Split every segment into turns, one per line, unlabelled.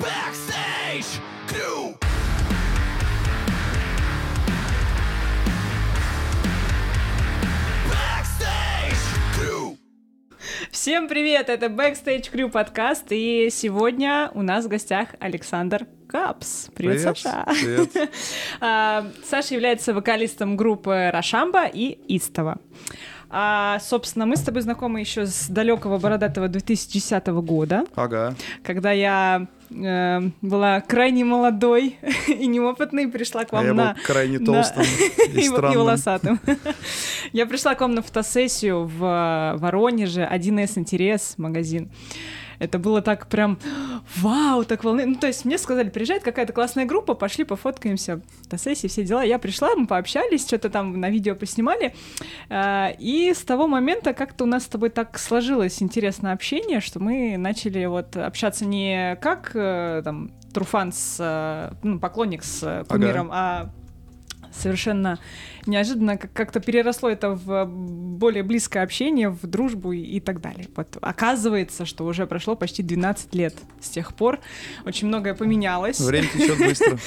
Backstage Crew.
Всем привет, это Backstage Crew подкаст, и сегодня у нас в гостях Александр Капс. Привет,
Привет,
Саша.
привет.
А, Саша является вокалистом группы Рашамба и Истова. А, собственно, мы с тобой знакомы еще с далекого бородатого 2010 года,
Ага.
когда я э, была крайне молодой и неопытной, пришла к
А
вам
я
на...
был крайне
на-
толстым и
и и
странным.
волосатым. Я пришла к вам на фотосессию в э, Воронеже, 1С Интерес магазин. Это было так прям, вау, так волны. Ну, то есть мне сказали, приезжает какая-то классная группа, пошли пофоткаемся, фотосессии, все дела. Я пришла, мы пообщались, что-то там на видео поснимали. А, И с того момента как-то у нас с тобой так сложилось интересное общение, что мы начали вот общаться не как э, там Труфан с, э, ну, поклонник с э, кумиром, а совершенно неожиданно как- как-то переросло это в более близкое общение, в дружбу и, и так далее. Вот оказывается, что уже прошло почти 12 лет с тех пор. Очень многое поменялось.
Время течет быстро.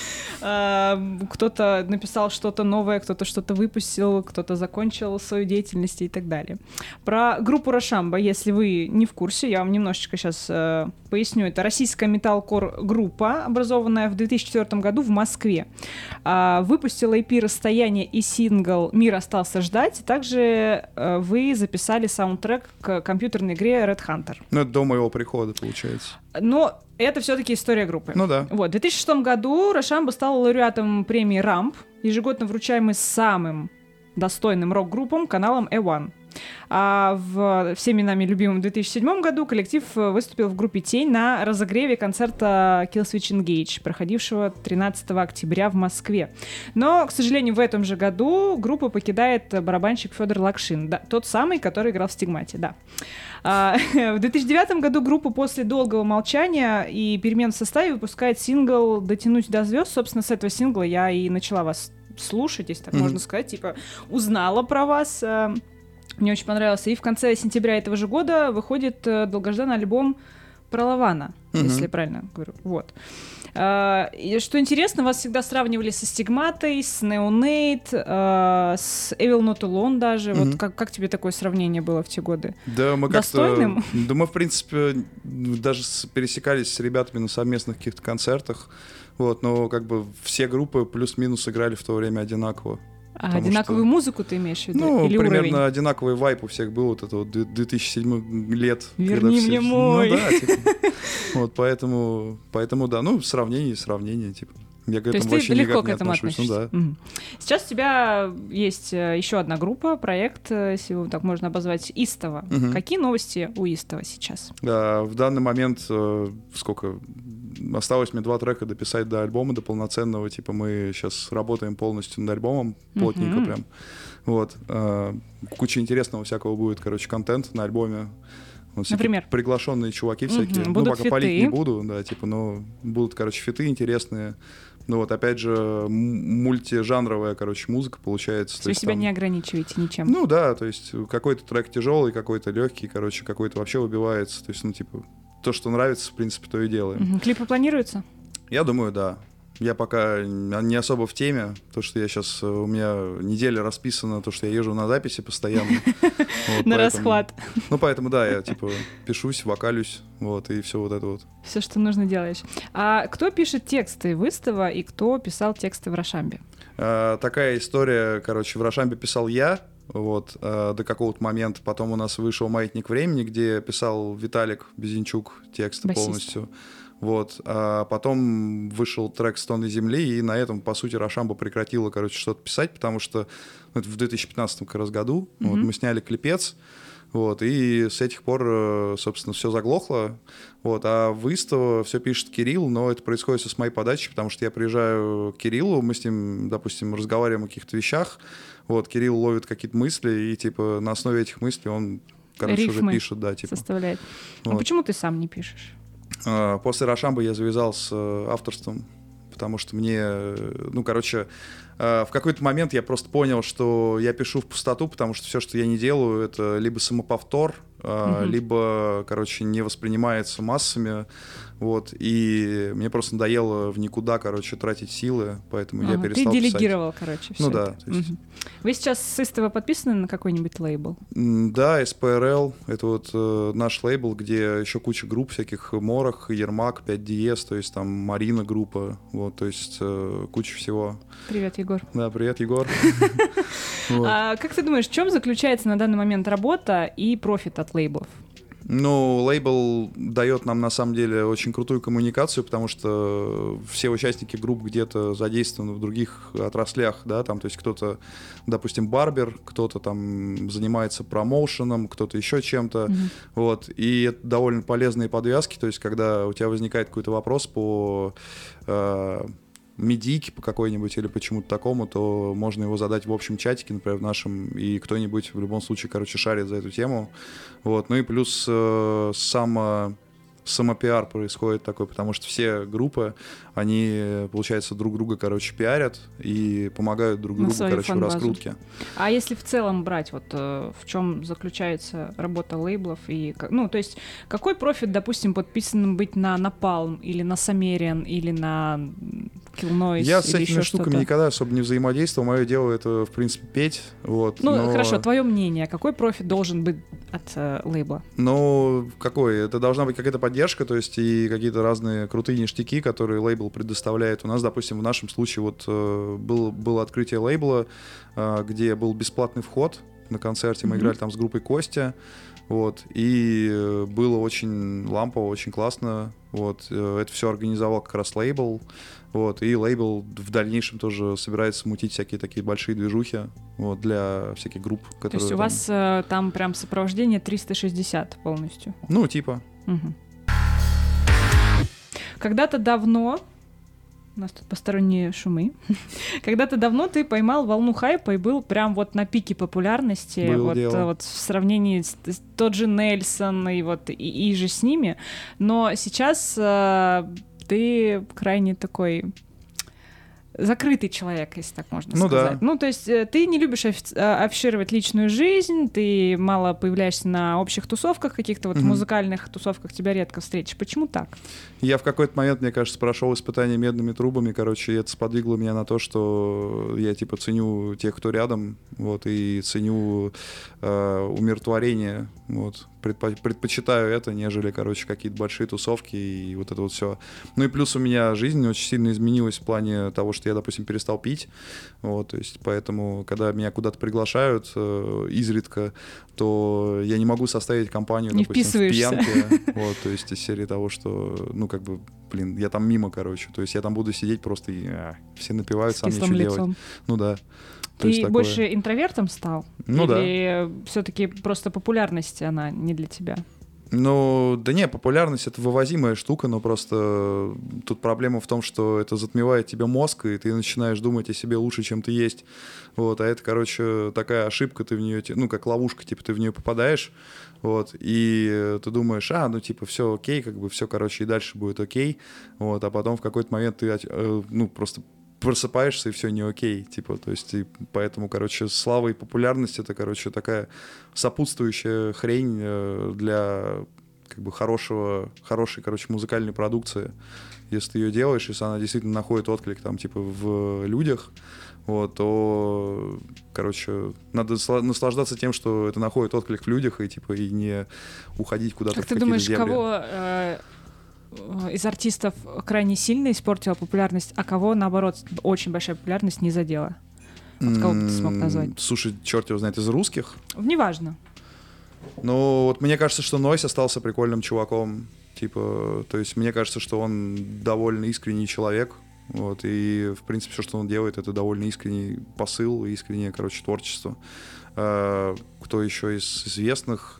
А, Кто-то написал что-то новое, кто-то что-то выпустил, кто-то закончил свою деятельность и так далее. Про группу Рошамба, если вы не в курсе, я вам немножечко сейчас поясню. Это российская металкор группа, образованная в 2004 году в Москве. А, Выпустила EP «Расстояние» и сингл «Мир остался ждать». Также э, вы записали саундтрек к компьютерной игре Red Hunter.
Ну, это до моего прихода, получается.
Но это все-таки история группы.
Ну да.
Вот, в 2006 году Рошамба стал лауреатом премии «Рамп», ежегодно вручаемый самым достойным рок-группам каналом A1. А в всеми нами любимом 2007 году коллектив э, выступил в группе «Тень» на разогреве концерта Killswitch Engage, проходившего 13 октября в Москве. Но, к сожалению, в этом же году группу покидает барабанщик Федор Лакшин, да, тот самый, который играл в «Стигмате», да. А, В 2009 году группа после долгого молчания и перемен в составе выпускает сингл «Дотянуть до звезд». Собственно, с этого сингла я и начала вас слушать, если так
Мгм.
можно сказать, типа узнала про вас. э, Мне очень понравился. И в конце сентября этого же года выходит э, долгожданный альбом про Лавана,
Мгм.
если я правильно говорю. Вот. А, и что интересно, вас всегда сравнивали со Стигматой, с Неонейт, э, с Evil Not Alone даже.
Мгм.
Вот как, как тебе такое сравнение было в те годы?
Да, мы как-то...
Достойным?
Да мы, в принципе, даже пересекались с ребятами на совместных каких-то концертах. Вот, но как бы все группы плюс-минус играли в то время одинаково.
А одинаковую
что-
музыку ты имеешь в виду?
Ну,
Или
примерно
уровень?
одинаковый вайп у всех был, вот это вот д- 2007 лет. когда
Верни
все-
мне
Ну
мой.
да, типа. Вот, поэтому, поэтому, да, ну, сравнение, сравнение, типа. Я к
То
этому вообще
легко
никак
к
не
этому
отношусь.
относишься?
Ну да.
Сейчас у тебя есть э, еще одна группа, проект, э, если его так можно обозвать, Истова.
Мгм.
Какие новости у Истова сейчас?
Да, в данный момент э, сколько осталось мне два трека дописать до альбома, до полноценного. Типа мы сейчас работаем полностью над альбомом, плотненько
Мгм.
прям. Вот. куча интересного всякого будет, короче, контент на альбоме. Вот
Например?
Приглашенные чуваки всякие. Ну,
будут
пока палить не
фиты.
буду, да, типа, но будут, короче, фиты интересные. Ну вот, опять же, мультижанровая, короче, музыка получается. То
Вы
есть
себя
там-
не ограничиваете ничем.
ну да, то есть какой-то трек тяжелый, какой-то легкий, короче, какой-то вообще выбивается. То есть, ну, типа, то, что нравится, в принципе, то и делаем.
Мгм. Клипы планируются?
Я думаю, да. Я пока не особо в теме, то что я сейчас у меня неделя расписана, то что я езжу на записи постоянно.
На расхват.
Ну поэтому да, я типа пишусь, вокалюсь, вот и все вот это вот.
Все, что нужно, делаешь. А кто пишет тексты в Истово и кто писал тексты в Рошамбе?
А, такая история, короче, в Рошамбе писал я, вот, а, до какого-то момента. Потом у нас вышел «Маятник времени», где писал Виталик Безенчук тексты
Басист.
полностью. Вот. А потом вышел трек «Стоны земли», и на этом, по сути, Рошамба прекратила, короче, что-то писать, потому что ну, это в 2015 как раз году вот,
Мгм.
мы сняли клипец, вот, и с этих пор, э, собственно, все заглохло. Вот, а в Истово все пишет Кирилл, но это происходит всё с моей подачи, потому что я приезжаю к Кириллу, мы с ним, допустим, разговариваем о каких-то вещах, вот, Кирилл ловит какие-то мысли, и, типа, на основе этих мыслей он, короче,
Рифмы
уже пишет, да, типа.
Составляет. А
Вот.
почему ты сам не пишешь?
А, После Рошамбы я завязал с э, авторством, потому что мне, э, ну, короче, э, в какой-то момент я просто понял, что я пишу в пустоту, потому что все, что я не делаю, это либо самоповтор,
Мгм.
либо, короче, не воспринимается массами, вот, и мне просто надоело в никуда, короче, тратить силы, поэтому я
Ага, Ты
перестал писать.
делегировал, короче, все
Ну да, есть-
Вы сейчас с Истово подписаны на какой-нибудь лейбл?
Да, SPRL — это вот э, наш лейбл, где еще куча групп всяких, Морох, Ермак, 5DS, то есть там Марина группа, вот, то есть э, куча всего.
Привет, Егор.
Да, привет, Егор.
А как ты думаешь, в чем заключается на данный момент работа и профит от лейблов?
Ну, лейбл дает нам на самом деле очень крутую коммуникацию, потому что все участники групп где-то задействованы в других отраслях, да, там, то есть кто-то, допустим, барбер, кто-то там занимается промоушеном, кто-то еще чем-то,
Мгм.
вот, и это довольно полезные подвязки, то есть когда у тебя возникает какой-то вопрос по э, медийке по какой-нибудь или почему-то такому, то можно его задать в общем чатике, например, в нашем, и кто-нибудь в любом случае, короче, шарит за эту тему. Вот. Ну и плюс э, само, самопиар происходит такой, потому что все группы, они, получается, друг друга, короче, пиарят и помогают друг другу, короче, в раскрутке.
А если в целом брать, вот э, в чем заключается работа лейблов и, ну, то есть какой профит, допустим, подписанным быть на Napalm или на Самериан или на м, Kill Noise
Я с этими штуками никогда особо не взаимодействовал. Мое дело это, в принципе, петь. Вот,
Ну,
но-
хорошо, твое мнение, какой профит должен быть от э, лейбла?
Ну, какой? Это должна быть какая-то поддержка, то есть и какие-то разные крутые ништяки, которые лейбл предоставляет. У нас, допустим, в нашем случае вот э, был, было открытие лейбла, э, где был бесплатный вход на концерте. Мы
Мгм.
играли там с группой Костя. Вот, и э, было очень лампово, очень классно. Вот, это все организовал как раз лейбл. Вот, и лейбл в дальнейшем тоже собирается мутить всякие такие большие движухи вот, для всяких групп, которые...
То есть у
там-
вас э, там прям сопровождение 360 полностью?
Ну, типа.
Мгм. Когда-то давно у нас тут посторонние шумы. Когда-то давно ты поймал волну хайпа и был прям вот на пике популярности.
Было
вот,
дело.
вот в сравнении с, с- тот же Нельсон и вот и, и же с ними. Но сейчас э, ты крайне такой закрытый человек, если так можно
Ну да.
сказать. Ну, то есть э, ты не любишь э, афишировать личную жизнь, ты мало появляешься на общих тусовках каких-то, вот
Мгм.
музыкальных тусовках тебя редко встретишь. Почему так?
Я в какой-то момент, мне кажется, прошел испытание медными трубами, короче, и это сподвигло меня на то, что я, типа, ценю тех, кто рядом, вот, и ценю э, умиротворение, вот, Предпо- предпочитаю это, нежели, короче, какие-то большие тусовки и вот это вот все. Ну и плюс у меня жизнь очень сильно изменилась в плане того, что я, допустим, перестал пить, вот, то есть, поэтому, когда меня куда-то приглашают э, изредка, то я не могу составить компанию,
Не
допустим, в пьянке, вот, то есть из серии того, что, ну, как бы, блин, я там мимо, короче, то есть я там буду сидеть просто и а, все напиваются, а мне что делать? Ну да. То
Ты
такое.
больше интровертом стал?
Ну да.
Или все-таки просто популярность она не для тебя?
Ну, да не, популярность это вывозимая штука, но просто тут проблема в том, что это затмевает тебе мозг, и ты начинаешь думать о себе лучше, чем ты есть. Вот, а это, короче, такая ошибка, ты в нее, ну, как ловушка, типа, ты в нее попадаешь, вот, и ты думаешь, а, ну, типа, все окей, как бы все, короче, и дальше будет окей, вот, а потом в какой-то момент ты, э, ну, просто просыпаешься, и все не окей, типа, то есть, и поэтому, короче, слава и популярность — это, короче, такая сопутствующая хрень э, для, как бы, хорошего, хорошей, короче, музыкальной продукции. Если ты ее делаешь, если она действительно находит отклик, там, типа, в людях, вот, то, короче, надо сла- наслаждаться тем, что это находит отклик в людях, и, типа, и не уходить куда-то
Как
в
ты думаешь,
земли.
кого э, из артистов крайне сильно испортила популярность, а кого, наоборот, очень большая популярность не задела? Вот кого бы ты смог назвать?
Слушай, черт его знает, из русских?
Неважно.
Ну, вот мне кажется, что Нойс остался прикольным чуваком. Типа, то есть мне кажется, что он довольно искренний человек. Вот, и, в принципе, все, что он делает, это довольно искренний посыл, искреннее, короче, творчество. А, кто еще из известных?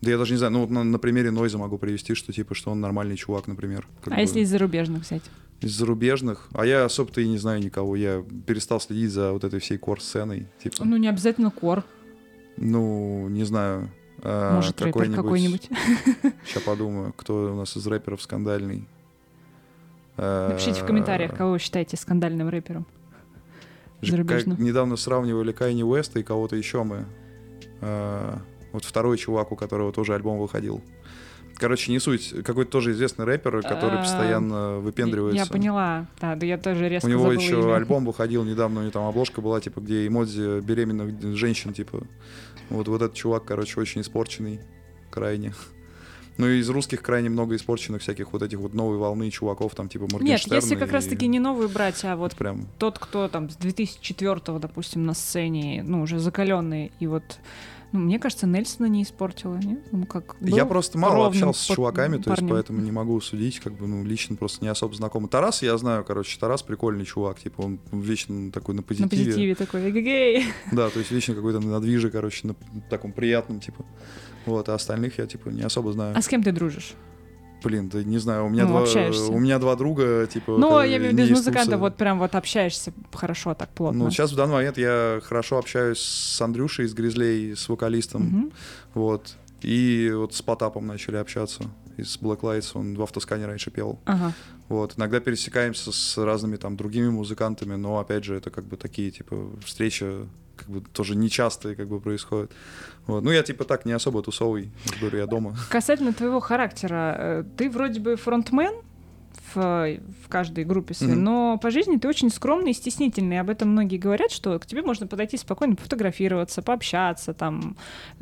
Да я даже не знаю, ну, вот на, на примере Нойза могу привести, что, типа, что он нормальный чувак, например.
А
бы
если из зарубежных взять?
Из зарубежных? А я особо-то и не знаю никого. Я перестал следить за вот этой всей кор-сценой. Типа,
Ну, не обязательно кор.
ну, не знаю. а,
Может, рэпер какой-нибудь.
Сейчас подумаю, кто у нас из рэперов скандальный. А,
Напишите в комментариях, кого вы считаете скандальным рэпером.
Как недавно сравнивали Кайни Уэста и кого-то еще мы. Вот второй чувак, у которого тоже альбом выходил. Короче, не суть. Какой-то тоже известный рэпер, который
А,
постоянно выпендривается.
Я поняла. Да, да я тоже резко
У него еще
имя.
альбом выходил недавно, у него там обложка была, типа, где эмодзи беременных женщин, типа. Вот, вот этот чувак, короче, очень испорченный, крайне. Ну и из русских крайне много испорченных всяких вот этих вот новой волны чуваков, там, типа,
Нет,
Моргенштерна.
если как
и
раз-таки не новую брать, а вот
прям...
тот, кто там с 2004 допустим, на сцене, ну, уже закаленный, и вот, ну, мне кажется, Нельсона не испортила, нет? Ну, как
Я просто мало общался с чуваками, то есть поэтому не могу судить, как бы, ну, лично просто не особо знакомый. Тарас я знаю, короче, Тарас прикольный чувак, типа, он вечно такой на позитиве.
На позитиве такой, эгегей.
Да, то есть вечно какой-то на движе, короче, на таком приятном, типа. Вот, а остальных я, типа, не особо знаю.
А с кем ты дружишь?
Блин, да не знаю, у меня,
Ну,
два,
общаешься.
у меня два друга, типа...
Ну, я имею в виду из музыканта, вот прям вот общаешься хорошо, так плотно.
Ну, сейчас в данный момент я хорошо общаюсь с Андрюшей из Гризлей, с вокалистом,
Мгм.
вот. И вот с Потапом начали общаться. Из Black Lights он в автоскане раньше пел.
Ага.
Вот. Иногда пересекаемся с разными там другими музыкантами, но, опять же, это как бы такие, типа, встречи как бы тоже нечастые как бы происходят. Вот. Ну, я типа так не особо тусовый, говорю, я дома.
Касательно твоего характера, э, ты вроде бы фронтмен в, в каждой группе своей,
Мгм.
но по жизни ты очень скромный и стеснительный. Об этом многие говорят, что к тебе можно подойти спокойно, пофотографироваться, пообщаться, там,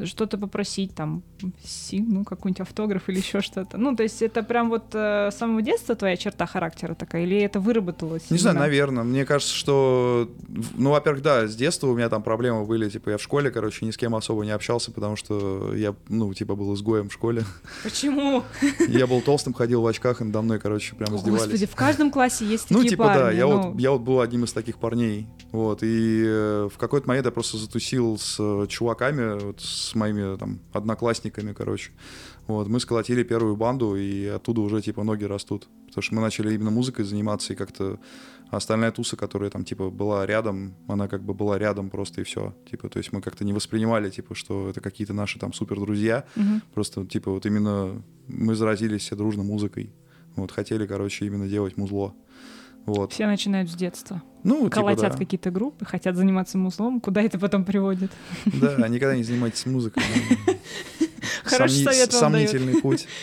что-то попросить, там, си- ну, какой-нибудь автограф или еще что-то. Ну, то есть это прям вот э, с самого детства твоя черта характера такая, или это выработалось?
Не знаю, наверное. Мне кажется, что, ну, во-первых, да, с детства у меня там проблемы были, типа, я в школе, короче, ни с кем особо не общался, потому что я, ну, типа, был изгоем в школе.
Почему?
Я был толстым, ходил в очках, и надо мной, короче, прям издевались.
Господи, в каждом классе есть
Ну,
такие
типа, да,
парни,
я,
ну.
вот, я вот был одним из таких парней. Вот, и э, в какой-то момент я просто затусил с э, чуваками, вот, с моими там одноклассниками, короче. Вот, мы сколотили первую банду, и оттуда уже, типа, ноги растут. Потому что мы начали именно музыкой заниматься, и как-то остальная туса, которая там, типа, была рядом, она как бы была рядом просто, и все. Типа, то есть мы как-то не воспринимали, типа, что это какие-то наши там супер друзья.
Мгм.
Просто, типа, вот именно мы заразились все дружно музыкой. Вот, хотели, короче, именно делать музло. Вот.
Все начинают с детства.
Ну, типа,
Колотят
да.
какие-то группы, хотят заниматься музлом. Куда это потом приводит?
Да, никогда не занимайтесь музыкой.
Хороший совет вам.
Сомнительный путь.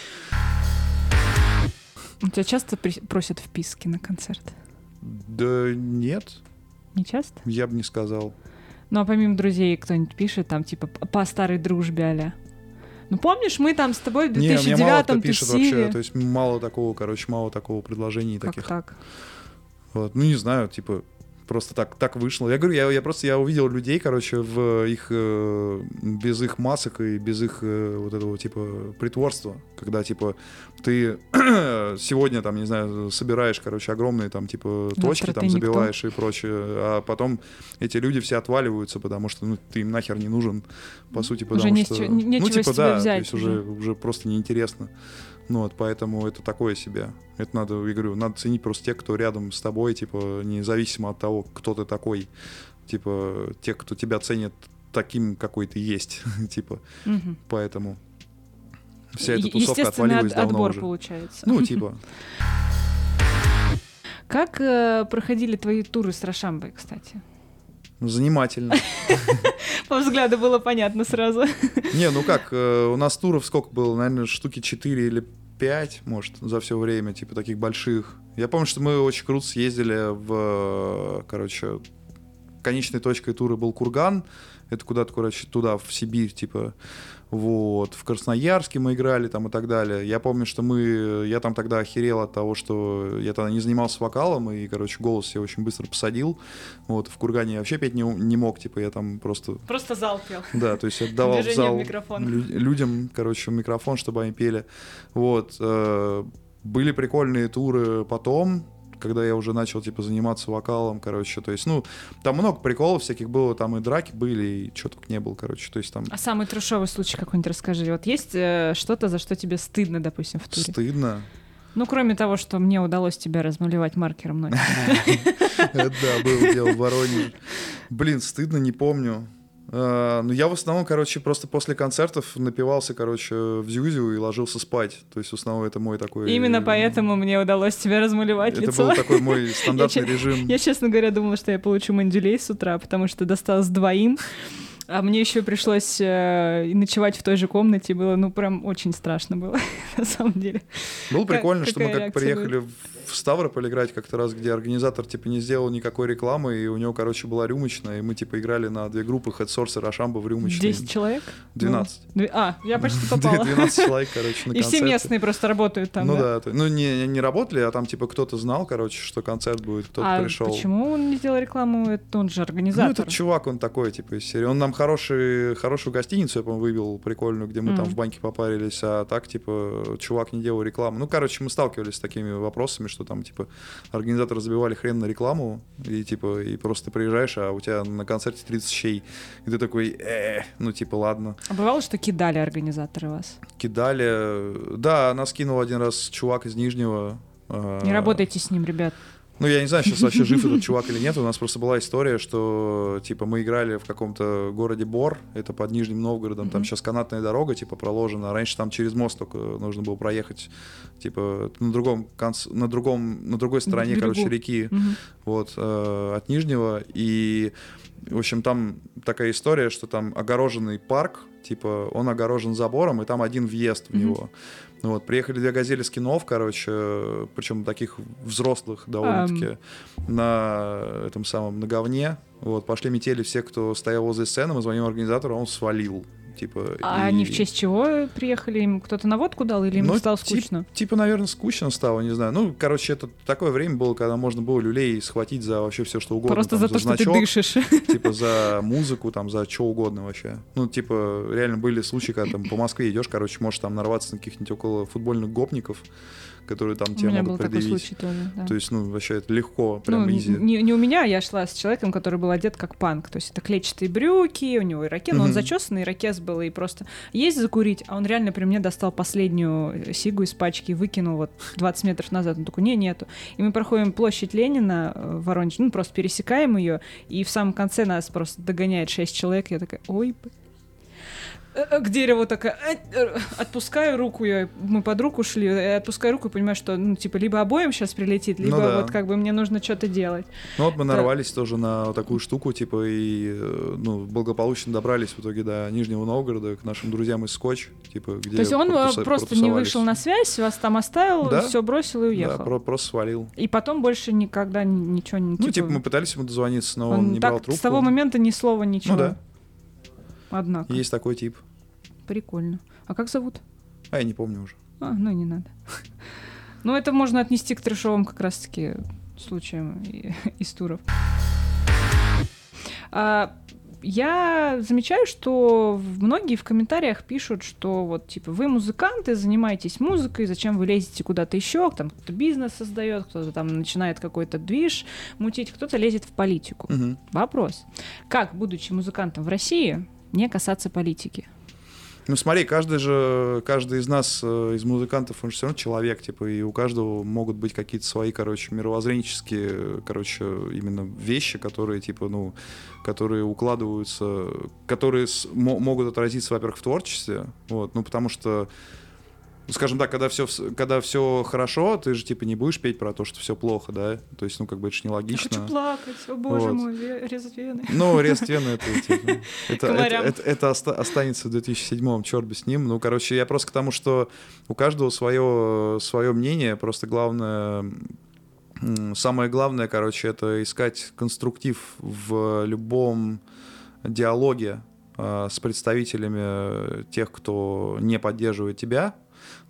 У тебя часто просят вписки на концерт?
Да нет,
Не часто?
я бы не сказал.
Ну, а помимо друзей кто-нибудь пишет, там, типа, по по старой дружбе а Ну, помнишь, мы там с тобой в
Не, мне мало кто
2009-м
пишет
тусили?
вообще. То есть мало такого, короче, мало такого предложений
Как
таких.
так?
Вот. Ну, не знаю, типа, просто так, так вышло. Я говорю, я, я просто я увидел людей, короче, в их э, без их масок и без их э, вот этого типа притворства, когда типа ты сегодня там, не знаю, собираешь, короче, огромные там типа
Завтра
точки там
ты никто.
забиваешь и прочее, а потом эти люди все отваливаются, потому что ну ты им нахер не нужен, по сути, потому
с
что
чё- не-
ну
нечего
типа да,
взять
то есть уже уже просто неинтересно. Ну вот, поэтому это такое себе. Это надо, я говорю, надо ценить просто тех, кто рядом с тобой, типа, независимо от того, кто ты такой. Типа, тех, кто тебя ценит таким, какой ты есть. типа,
Мгм.
поэтому вся эта тусовка отвалилась
от-
давно
отбор
уже.
получается.
Ну, типа,
Как э, проходили твои туры с Рошамбой, кстати?
Занимательно.
По взгляду было понятно сразу.
Не, ну как, э, у нас туров сколько было? Наверное, штуки 4 или 5, может, за все время, типа таких больших. Я помню, что мы очень круто съездили в, короче, конечной точкой тура был Курган. Это куда-то, короче, туда, в Сибирь, типа. Вот. В Красноярске мы играли там и так далее. Я помню, что мы... Я там тогда охерел от того, что я тогда не занимался вокалом, и, короче, голос я очень быстро посадил. Вот. В Кургане я вообще петь не, не мог, типа, я там просто
Просто зал пел.
да, то есть в
Движение
зал
в
лю- людям, короче, микрофон, чтобы они пели. Вот. э, Были прикольные туры потом, когда я уже начал, типа, заниматься вокалом, короче, то есть, ну, там много приколов всяких было, там и драки были, и что только не было, короче, то есть там
А самый трешовый случай какой-нибудь расскажи. Вот есть э, что-то, за что тебе стыдно, допустим, в туре?
стыдно.
Ну, кроме того, что мне удалось тебя размалевать маркером ночью.
Да, было дело в Воронеже. Блин, стыдно, не помню. А, Ну, я в основном, короче, просто после концертов напивался, короче, в Зюзю и ложился спать. То есть, в основном, это мой такой...
Именно поэтому мне удалось тебя размалевать
Это
лицо.
был такой мой стандартный
Я
режим.
Я, честно говоря, думала, что я получу мандюлей с утра, потому что досталось двоим. А мне еще пришлось э, ночевать в той же комнате. Было, ну, прям очень страшно было, на самом деле.
Было
Как-
прикольно, что мы как приехали в Ставрополь играть как-то раз, где организатор типа не сделал никакой рекламы, и у него, короче, была рюмочная, и мы типа играли на две группы Head Source и Рошамба в рюмочной.
10 человек?
12.
Было? Две- А, я почти попала.
12 человек, короче, на
И все
концерте.
местные просто работают там,
ну
да?
да, ну не, не работали, а там типа кто-то знал, короче, что концерт будет, кто-то
А
пришел.
почему он не сделал рекламу? Это он же
Ну,
организатор.
этот чувак, он такой, типа, из серии. Он нам хороший, хорошую гостиницу, я, по-моему, вывел, прикольную, где мы там
Мгм.
в банке попарились, а так, типа, чувак не делал рекламу. Ну, короче, мы сталкивались с такими вопросами, что там, типа, организаторы забивали хрен на рекламу, и, типа, и просто приезжаешь, а у тебя на концерте 30 щей, и ты такой, э, ну, типа, ладно.
А бывало, что кидали организаторы вас?
Кидали. Да, нас кинул один раз чувак из Нижнего. а,
Не работайте с ним, ребят.
Ну, я не знаю, сейчас вообще жив этот чувак или нет. У нас просто была история, что, типа, мы играли в каком-то городе Бор, это под Нижним Новгородом, там сейчас канатная дорога, типа, проложена. Раньше там через мост только нужно было проехать, типа, на другом конце, на другом, на другой стороне,
берегу.
короче, реки,
Мгм.
вот, э, от Нижнего. И, в общем, там такая история, что там огороженный парк, типа, он огорожен забором, и там один въезд в него. Ну Вот, приехали две газели скинов, короче, причем таких взрослых довольно-таки, на этом самом, на говне. Вот, пошли метели все, кто стоял возле сцены, мы звоним организатору, он свалил. Типа,
А
и-
они в честь чего приехали? Им кто-то на водку дал или им
Ну,
стало
тип-
скучно?
Типа, наверное, скучно стало, не знаю. Ну, короче, это такое время было, когда можно было люлей схватить за вообще все, что угодно.
Просто
там,
за то, что ты
значок,
дышишь.
Типа за музыку, там, за что угодно вообще. Ну, типа, реально были случаи, когда там по Москве идешь, короче, можешь там нарваться на каких-нибудь около футбольных гопников, которые там
У
тебе
меня был такой случай тоже, да.
То есть, ну, вообще это легко, прям
Ну,
изи.
не, не у меня, я шла с человеком, который был одет как панк. То есть это клетчатые брюки, у него ирокез, но он
Мгм.
зачесанный, ирокез был, и просто есть закурить, а он реально при мне достал последнюю э, сигу из пачки и выкинул вот 20 метров назад. Он такой, не, нету. И мы проходим площадь Ленина э, в Воронеже, ну, просто пересекаем ее, и в самом конце нас просто догоняет 6 человек, я такая, ой, б- Э, э, к дереву такая, э, э, отпускаю руку, я, мы под руку шли, отпускаю руку и понимаю, что, ну, типа, либо обоим сейчас прилетит, либо
Ну да.
вот как бы мне нужно что-то делать.
Ну, вот мы
Да.
нарвались тоже на такую штуку, типа, и, э, ну, благополучно добрались в итоге до Нижнего Новгорода, к нашим друзьям из Скотч, типа, где
То есть он э, просто не вышел на связь, вас там оставил,
Да.
все бросил и уехал.
Да, про- просто свалил.
И потом больше никогда ни- ничего не...
Ну, типа, мы пытались ему дозвониться, но он,
он
не
так
брал трубку.
с того момента ни слова, ничего.
Ну да,
Однако.
есть такой тип.
Прикольно. А как зовут?
А, я не помню уже.
А, ну не надо. Ну, это можно отнести к трешовым как раз-таки случаям из туров. А, я замечаю, что многие в комментариях пишут, что вот типа вы музыканты, занимаетесь музыкой, зачем вы лезете куда-то еще, там кто-то бизнес создает, кто-то там начинает какой-то движ мутить, кто-то лезет в политику.
Мгм.
Вопрос: как, будучи музыкантом в России, не касаться политики?
Ну смотри, каждый же, каждый из нас, э, из музыкантов, он же все равно человек, типа, и у каждого могут быть какие-то свои, короче, мировоззренческие, короче, именно вещи, которые, типа, ну, которые укладываются, которые с- мо- могут отразиться, во-первых, в творчестве, вот, ну, потому что, скажем так, когда все, когда все хорошо, ты же, типа, не будешь петь про то, что все плохо, да, то есть, ну, как бы это же
Я
нелогично.
хочу плакать, о боже
Вот.
мой, резать вены.
Ну, Рест Вены это, типа, это, это, это- это оста- останется в 2007-м, черт бы с ним. Ну, короче, я просто к тому, что у каждого свое, свое мнение, просто главное, самое главное, короче, это искать конструктив в любом диалоге э, с представителями тех, кто не поддерживает тебя,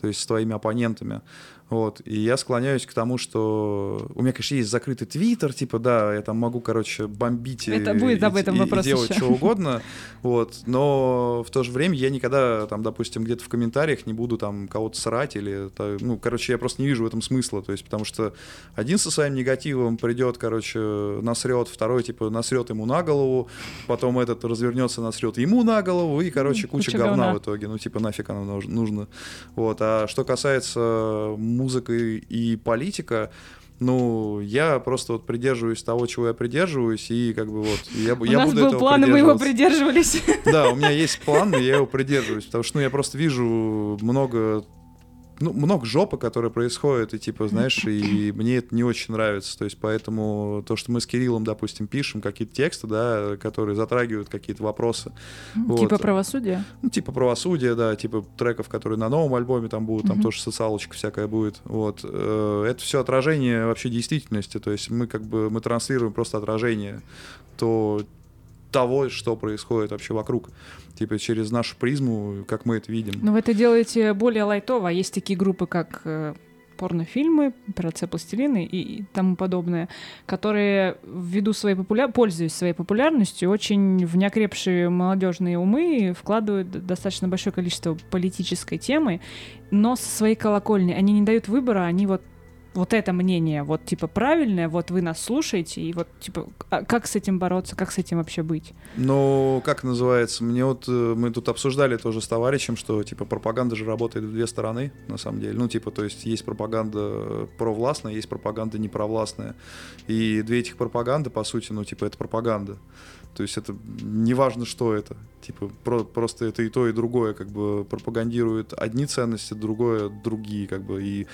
то есть с твоими оппонентами. Вот. И я склоняюсь к тому, что у меня, конечно, есть закрытый твиттер, типа, да, я там могу, короче, бомбить и-
Это будет об
и-
этом
и- и
вопрос
делать
еще.
что угодно, вот, но в то же время я никогда, там, допустим, где-то в комментариях не буду там кого-то срать или, ну, короче, я просто не вижу в этом смысла, то есть, потому что один со своим негативом придет, короче, насрет, второй, типа, насрет ему на голову, потом этот развернется, насрет ему на голову, и, короче, куча,
куча
говна,
говна.
в итоге, ну, типа, нафиг оно нуж- нужно, вот, а что касается музыки и политика, ну, я просто вот придерживаюсь того, чего я придерживаюсь, и как бы вот, я,
У
я
нас
буду
был
этого
план, и мы его придерживались.
Да, у меня есть план, и я его придерживаюсь, потому что, ну, я просто вижу много ну, много жопы, которая происходит, и типа, знаешь, и мне это не очень нравится. То есть поэтому то, что мы с Кириллом, допустим, пишем какие-то тексты, да, которые затрагивают какие-то вопросы. вот.
Типа правосудия?
Ну, типа правосудия, да, типа треков, которые на новом альбоме там будут, там
Мгм.
тоже социалочка всякая будет. Вот. Э, Это все отражение вообще действительности. То есть мы как бы мы транслируем просто отражение то того, что происходит вообще вокруг. Типа через нашу призму, как мы это видим.
Но вы это делаете более лайтово. Есть такие группы, как э, порнофильмы, операция пластилины и, тому подобное, которые ввиду своей популя... пользуясь своей популярностью, очень в неокрепшие молодежные умы вкладывают достаточно большое количество политической темы, но со своей колокольни. Они не дают выбора, они вот вот это мнение, вот типа правильное, вот вы нас слушаете, и вот типа а как с этим бороться, как с этим вообще быть?
Ну, как называется? Мне вот э, мы тут обсуждали тоже с товарищем, что типа пропаганда же работает в две стороны, на самом деле. Ну, типа, то есть есть пропаганда провластная, есть пропаганда непровластная. И две этих пропаганды, по сути, ну, типа, это пропаганда. То есть это не важно, что это. Типа, про- просто это и то, и другое, как бы пропагандирует одни ценности, другое другие, как бы. И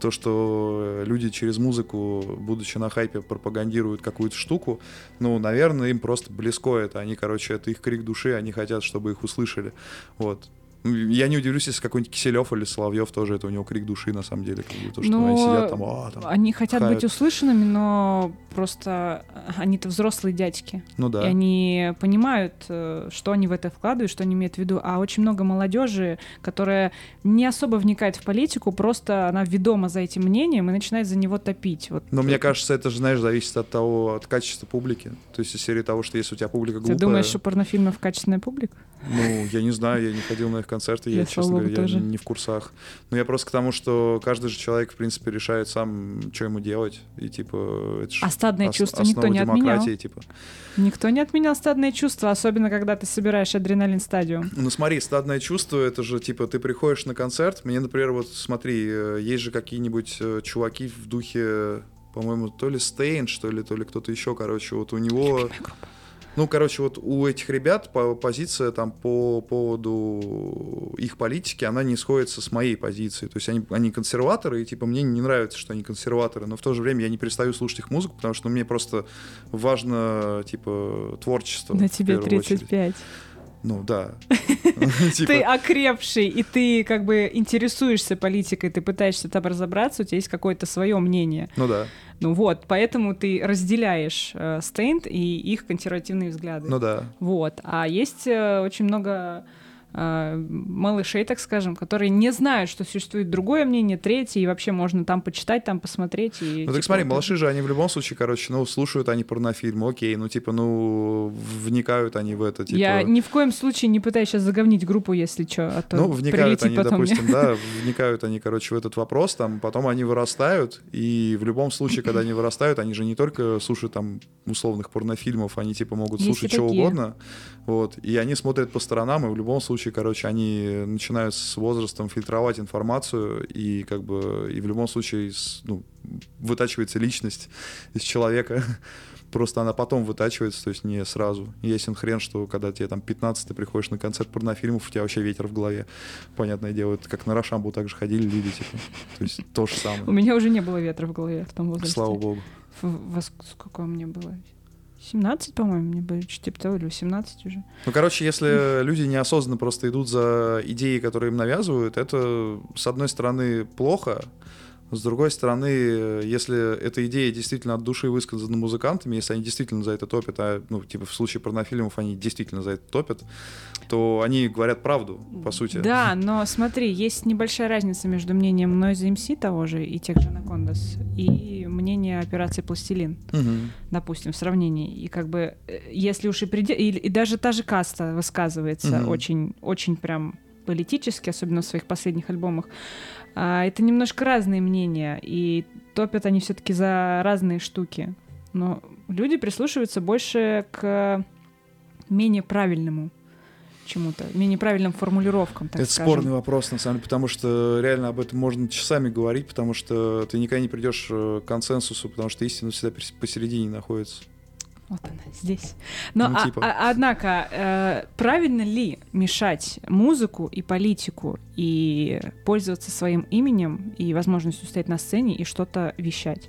то, что люди через музыку, будучи на хайпе, пропагандируют какую-то штуку, ну, наверное, им просто близко это. Они, короче, это их крик души, они хотят, чтобы их услышали. Вот. Я не удивлюсь, если какой-нибудь Киселев или Соловьев тоже это у него крик души, на самом деле. Как бы, то, что
Но
они сидят там, «А, там».
Они хотят
хают.
быть услышанными, но просто они-то взрослые дядьки.
Ну да.
И они понимают, э, что они в это вкладывают, что они имеют в виду. А очень много молодежи, которая не особо вникает в политику, просто она ведома за этим мнением и начинает за него топить. Вот.
Но мне кажется, это же, знаешь, зависит от того, от качества публики. То есть из серии того, что если у тебя публика
Ты
глупая...
думаешь, что порнофильмов качественная публика?
Ну, я не знаю, я не ходил на их концерты, я,
Я,
честно говоря, я
тоже.
не в курсах. Но я просто к тому, что каждый же человек, в принципе, решает сам, что ему делать. И, типа, это ж
А стадное
ос-
чувство никто не отменял.
типа.
Никто не отменял стадное чувство, особенно когда ты собираешь адреналин стадиум.
Ну смотри, стадное чувство, это же типа ты приходишь на концерт, мне, например, вот смотри, э, есть же какие-нибудь э, чуваки в духе, по-моему, то ли Стейн, что ли, то ли кто-то еще, короче, вот у него... Ну, короче, вот у этих ребят по- позиция там по поводу их политики, она не сходится с моей позицией. То есть они, они консерваторы, и типа мне не нравится, что они консерваторы, но в то же время я не перестаю слушать их музыку, потому что ну, мне просто важно, типа, творчество.
На тебе
первую очередь.
35.
Ну, да.
Ты
Типа,
окрепший, и ты как бы интересуешься политикой, ты пытаешься там разобраться, у тебя есть какое-то свое мнение.
Ну да,
Ну вот, поэтому ты разделяешь э, Стейнд и их консервативные взгляды.
ну да.
Вот. А есть э, очень много малышей, так скажем, которые не знают, что существует другое мнение, третье, и вообще можно там почитать, там посмотреть. И,
Ну так
типа,
смотри,
вот
малыши же, они в любом случае, короче, ну, слушают они порнофильмы, окей, ну, типа, ну, вникают они в это, типа...
Я ни в коем случае не пытаюсь сейчас заговнить группу, если что, а то
Ну, вникают они,
потом мне.
допустим, да, вникают они, короче, в этот вопрос, там, потом они вырастают, и в любом случае, когда они вырастают, они же не только слушают там условных порнофильмов, они, типа, могут
Есть
слушать что угодно, вот, и они смотрят по сторонам, и в любом случае, короче, они начинают с возрастом фильтровать информацию, и, как бы, и в любом случае, ну, вытачивается личность из человека, Просто она потом вытачивается, то есть не сразу. Ясен хрен, что когда тебе там 15 ты приходишь на концерт порнофильмов, у тебя вообще ветер в голове. Понятное дело, это как на Рошамбу так же ходили люди, типа. То есть то же
У
самое.
меня уже не было ветра в голове в том возрасте.
Слава богу.
В- во ск- сколько мне было? 17, по-моему, мне было, типа того, или 18 уже.
Ну, короче, если люди неосознанно просто идут за идеи, которые им навязывают, это, с одной стороны, плохо, с другой стороны, если эта идея действительно от души высказана музыкантами, если они действительно за это топят, а, ну, типа, в случае порнофильмов они действительно за это топят, то они говорят правду, по сути.
Да, но смотри, есть небольшая разница между мнением Noise MC того же и тех же Накондас и мнение операции Пластилин,
Мгм.
допустим, в сравнении. И как бы, э, если уж и приде... И, и даже та же Каста высказывается
Мгм.
очень, очень прям политически, особенно в своих последних альбомах. А, это немножко разные мнения, и топят они все-таки за разные штуки. Но люди прислушиваются больше к менее правильному чему-то, менее правильным формулировкам, так
это
скажем.
спорный вопрос, на самом деле, потому что реально об этом можно часами говорить, потому что ты никогда не придешь э, к консенсусу, потому что истина всегда пос- посередине находится.
Вот она, здесь. Но,
Ну,
а-
типа.
а- однако, э, правильно ли мешать музыку и политику и пользоваться своим именем и возможностью стоять на сцене и что-то вещать?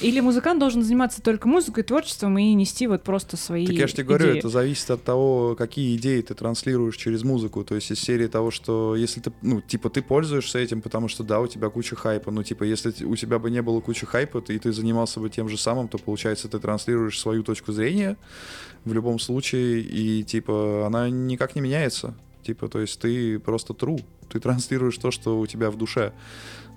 Или музыкант должен заниматься только музыкой, творчеством и нести вот просто свои
Так я же тебе говорю,
идеи?
это зависит от того, какие идеи ты транслируешь через музыку. То есть из серии того, что если ты, ну, типа, ты пользуешься этим, потому что, да, у тебя куча хайпа. Ну, типа, если у тебя бы не было кучи хайпа, и ты занимался бы тем же самым, то, получается, ты транслируешь свою точку зрения в любом случае, и, типа, она никак не меняется. Типа, то есть ты просто true. Ты транслируешь то, что у тебя в душе.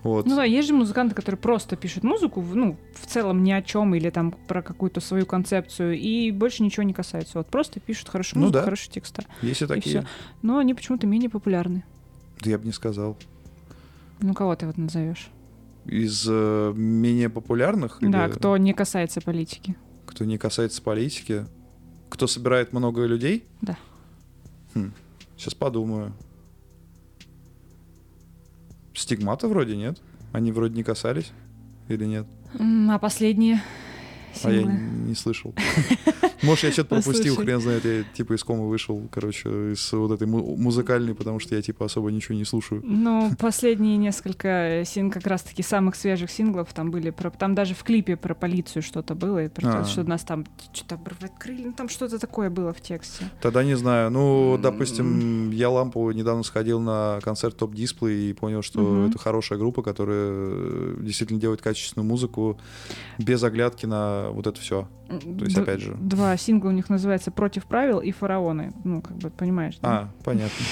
Вот.
Ну да, есть же музыканты, которые просто пишут музыку, ну, в целом ни о чем, или там про какую-то свою концепцию, и больше ничего не касается. Вот просто пишут хорошую
Ну
музыку,
да.
хорошие текста.
Есть и такие.
всё. Но они почему-то менее популярны.
Да я бы не сказал.
Ну, кого ты вот назовешь?
Из э, менее популярных?
Да,
или-
кто не касается политики.
кто не касается политики, кто собирает много людей?
Да.
сейчас подумаю. Стигмата вроде нет. Они вроде не касались или нет?
А последние
А я
синглы?
не слышал. Может, я что-то пропустил,
Послушай.
хрен знает. Я типа из комы вышел, короче, из вот этой му- музыкальной, потому что я типа особо ничего не слушаю.
Ну, последние несколько син как раз-таки самых свежих синглов там были про... Там даже в клипе про полицию что-то было, и про то,
А.
что нас там что-то обрывать крылья, ну там что-то такое было в тексте.
Тогда не знаю. Ну,
М.
допустим, я лампу недавно сходил на концерт Топ Дисплей и понял, что это хорошая группа, которая э, действительно делает качественную музыку без оглядки на вот это все. То есть,
Д-
опять же.
Два сингла у них называется «Против правил» и «Фараоны». Ну, как бы, понимаешь, да?
А, понятно.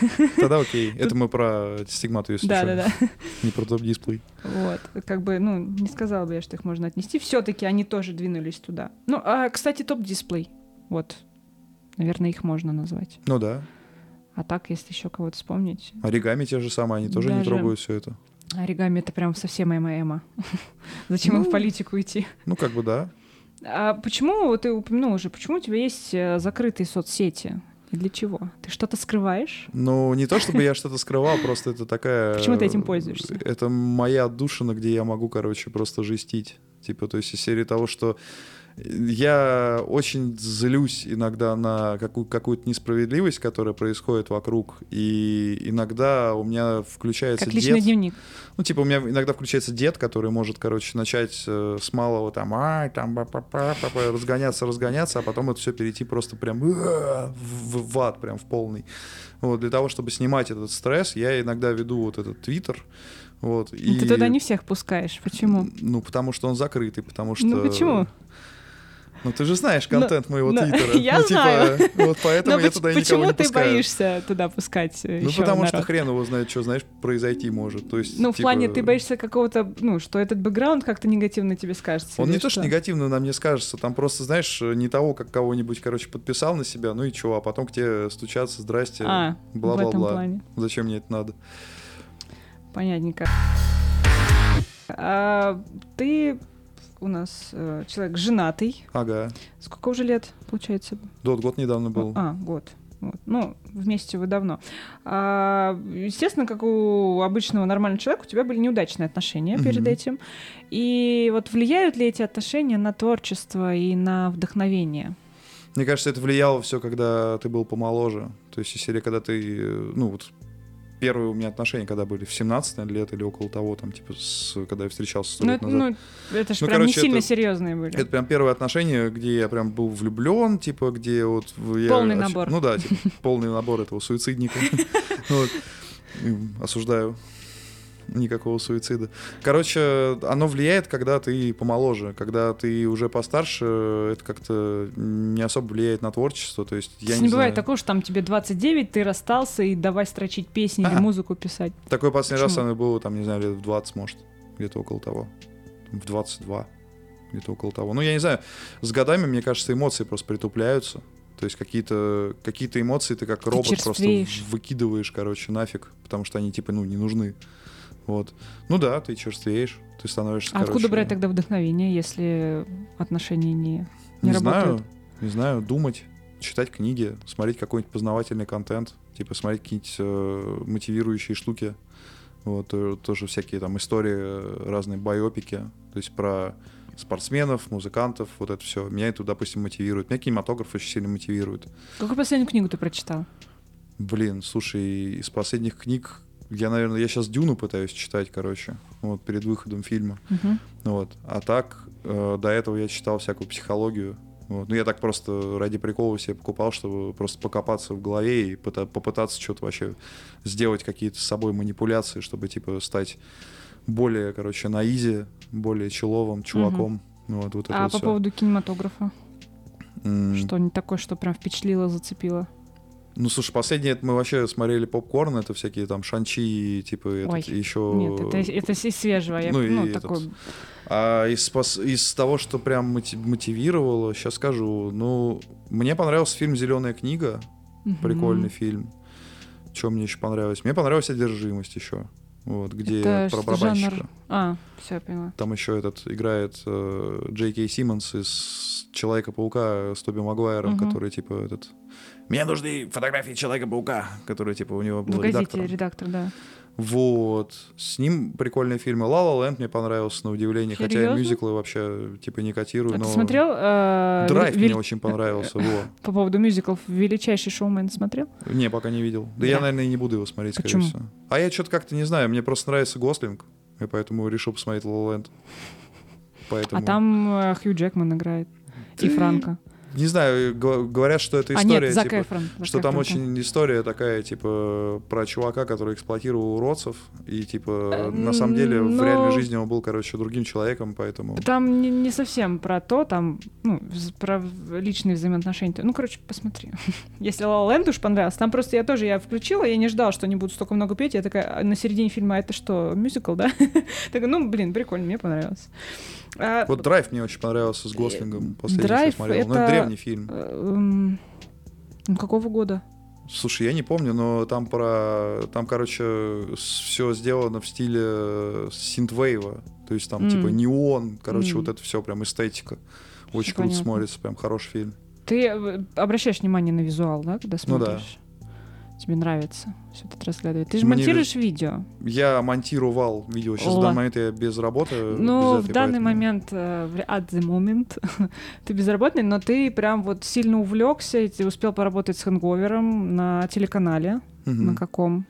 Тогда окей. Это мы про стигмату, если
Да, да, да.
Не про Топ Дисплей.
Вот, как бы, ну, не сказала бы я, что их можно отнести. Все-таки они тоже двинулись туда. Ну, а, кстати, топ-дисплей. Вот, наверное, их можно назвать.
Ну да.
А так, если еще кого-то вспомнить.
Оригами те же самые, они тоже не трогают все это.
Оригами это прям совсем моя эма. Зачем им в
Ну.
политику идти?
Ну, как бы да.
А почему, вот ты упомянул уже, почему у тебя есть э, закрытые соцсети? И для чего? Ты что-то скрываешь?
Ну, не то чтобы я что-то скрывал, просто это такая...
Почему ты этим пользуешься?
Это моя отдушина, где я могу, короче, просто жестить. Типа, то есть из серии того, что я очень злюсь иногда на какую- какую-то несправедливость, которая происходит вокруг, и иногда у меня включается
Как личный
дед.
дневник.
Ну, типа, у меня иногда включается дед, который может, короче, начать э, с малого там, ай, там, ба разгоняться, разгоняться, а потом это все перейти просто прям в, в ад, прям в полный. Вот, для того, чтобы снимать этот стресс, я иногда веду вот этот твиттер, вот. И,
Ты туда не всех пускаешь. Почему?
Ну, потому что он закрытый, потому что...
Ну почему?
Ну, ты же знаешь контент моего
ну,
твиттера.
я
ну, типа,
знаю.
вот поэтому
Но
я
поч-
туда никого
почему
не
ты
пускаю.
боишься туда пускать э,
Ну, потому что
народ?
хрен его знает, что, знаешь, произойти может. То есть,
Ну, в
типа,
плане, ты боишься какого-то, ну, что этот бэкграунд как-то негативно тебе скажется.
Он не то,
что?
что негативно на мне скажется, там просто, знаешь, не того, как кого-нибудь, короче, подписал на себя, ну и чего, а потом к тебе стучаться, здрасте,
А, в этом
бла-бла-бла.
плане.
Зачем мне это надо?
Понятненько. А, ты у нас э, человек женатый.
Ага.
Сколько уже лет, получается?
Вот год недавно был.
А, год. Вот. Ну, вместе вы давно. А, естественно, как у обычного нормального человека, у тебя были неудачные отношения перед этим. И вот влияют ли эти отношения на творчество и на вдохновение?
Мне кажется, это влияло все, когда ты был помоложе. То есть, серии, когда ты, э, ну, вот первые у меня отношения, когда были в 17 наверное, лет или около того, там, типа, с, когда я встречался сто
Ну,
лет
это,
назад.
ну, это же
Ну,
прям
короче,
не сильно
это-
серьезные были.
Это прям первые отношения, где я прям был влюблен, типа, где вот я...
Полный набор.
Ну да, типа, полный набор этого суицидника. Осуждаю. Никакого суицида. Короче, оно влияет, когда ты помоложе. Когда ты уже постарше, это как-то не особо влияет на творчество. То есть, я
не,
не
бывает
знаю.
такого, что там тебе 29, ты расстался, и давай строчить песни или
А.
музыку писать.
Такой последний раз
Почему?
оно было, там, не знаю, лет в 20, может. Где-то около того. В 22. Где-то около того. Ну, я не знаю. С годами, мне кажется, эмоции просто притупляются. То есть какие-то какие эмоции ты как робот просто выкидываешь, короче, нафиг, потому что они, типа, ну, не нужны. Вот. Ну да, ты черствеешь, ты становишься,
А откуда
короче,
брать тогда вдохновение, если отношения не, не,
Не
работают?
знаю, не знаю, думать, читать книги, смотреть какой-нибудь познавательный контент, типа смотреть какие-нибудь э, мотивирующие штуки, вот, тоже всякие там истории, э, разные байопики, то есть про спортсменов, музыкантов, вот это все. Меня это, допустим, мотивирует. Меня кинематограф очень сильно мотивирует.
Какую последнюю книгу ты прочитал?
Блин, слушай, из последних книг я, наверное, я сейчас Дюну пытаюсь читать, короче, вот перед выходом фильма.
Мгм.
Вот. А так, э, до этого я читал всякую психологию. Вот. Ну, я так просто ради прикола себе покупал, чтобы просто покопаться в голове и пыта- попытаться что-то вообще сделать, какие-то с собой манипуляции, чтобы, типа, стать более, короче, на изи, более человым чуваком. Ну, Вот, вот
А
вот
по
всё.
поводу кинематографа?
М,
Что не такое, что прям впечатлило, зацепило?
Ну, слушай, последнее это мы вообще смотрели попкорн, это всякие там шанчи, типа, этот,
Ой,
еще...
Нет, это, это из свежего. Я,
Ну,
ну,
и этот,
такой...
А из, из того, что прям моти- мотивировало, сейчас скажу, ну, мне понравился фильм «Зеленая книга»,
Мгм.
прикольный фильм. Что мне еще понравилось? Мне понравилась «Одержимость» еще, вот, где
Это
про барабанщика.
жанр? А, все, поняла.
Там еще этот играет э, Джей Кей Симмонс из Человека-паука с Тоби Магуайром,
Мгм.
который типа этот. Мне нужны фотографии Человека-паука, который типа у него был
В газете
редактором.
редактор, да.
Вот. С ним прикольные фильмы. La La Land мне понравился, на удивление. Хотя я
Серьезно?
мюзиклы вообще типа не котирую.
А
но...
ты смотрел? э,
Драйв
вели-
мне очень понравился. Во.
По поводу мюзиклов «Величайший шоумен» смотрел?
Не, пока не видел. Да
Да.
я, наверное, и не буду его смотреть, скорее
Почему?
всего. А я что-то как-то не знаю. Мне просто нравится Гослинг. И поэтому решил посмотреть La La Land. Поэтому...
А там э, Хью Джекман играет. И
Ты-
Франко.
Не знаю, говорят, что это
А
история,
нет, Зак
типа,
Эфрон. Зак
что там
Эфрон,
очень история такая, типа, про чувака, который эксплуатировал уродцев, и, типа,
Э,
на самом деле в
ну-
реальной жизни он был, короче, другим человеком, поэтому...
Там не, не совсем про то, там, ну, про личные взаимоотношения. Ну, короче, посмотри. Если La Land уж понравился, там просто я тоже, я включила, я не ждала, что они будут столько много петь, я такая, а на середине фильма, а это что, мюзикл, да? Такая, ну, блин, прикольно, мне понравилось. А,
Вот «Драйв» мне очень понравился с Гослингом, последний,
«Драйв» это-
древний фильм.
эм, ну, какого года?
Слушай, я не помню, но там про... Там, короче, все сделано в стиле э, синтвейва. То есть там,
М.
типа, неон, короче,
М.
вот это все прям эстетика. Очень
Всё
круто
понятно.
смотрится, прям хороший фильм.
Ты э, обращаешь внимание на визуал, да, когда
Ну да.
Тебе нравится все это разглядывать. Ты же
Мне
монтируешь видео.
Я монтировал видео. Сейчас
О.
в данный момент я без работы.
Ну,
без
в
этой,
данный
поэтому-
момент, э, в- at the moment, ты безработный, но ты прям вот сильно увлекся, и ты успел поработать с хэнговером на телеканале.
Мгм.
На каком?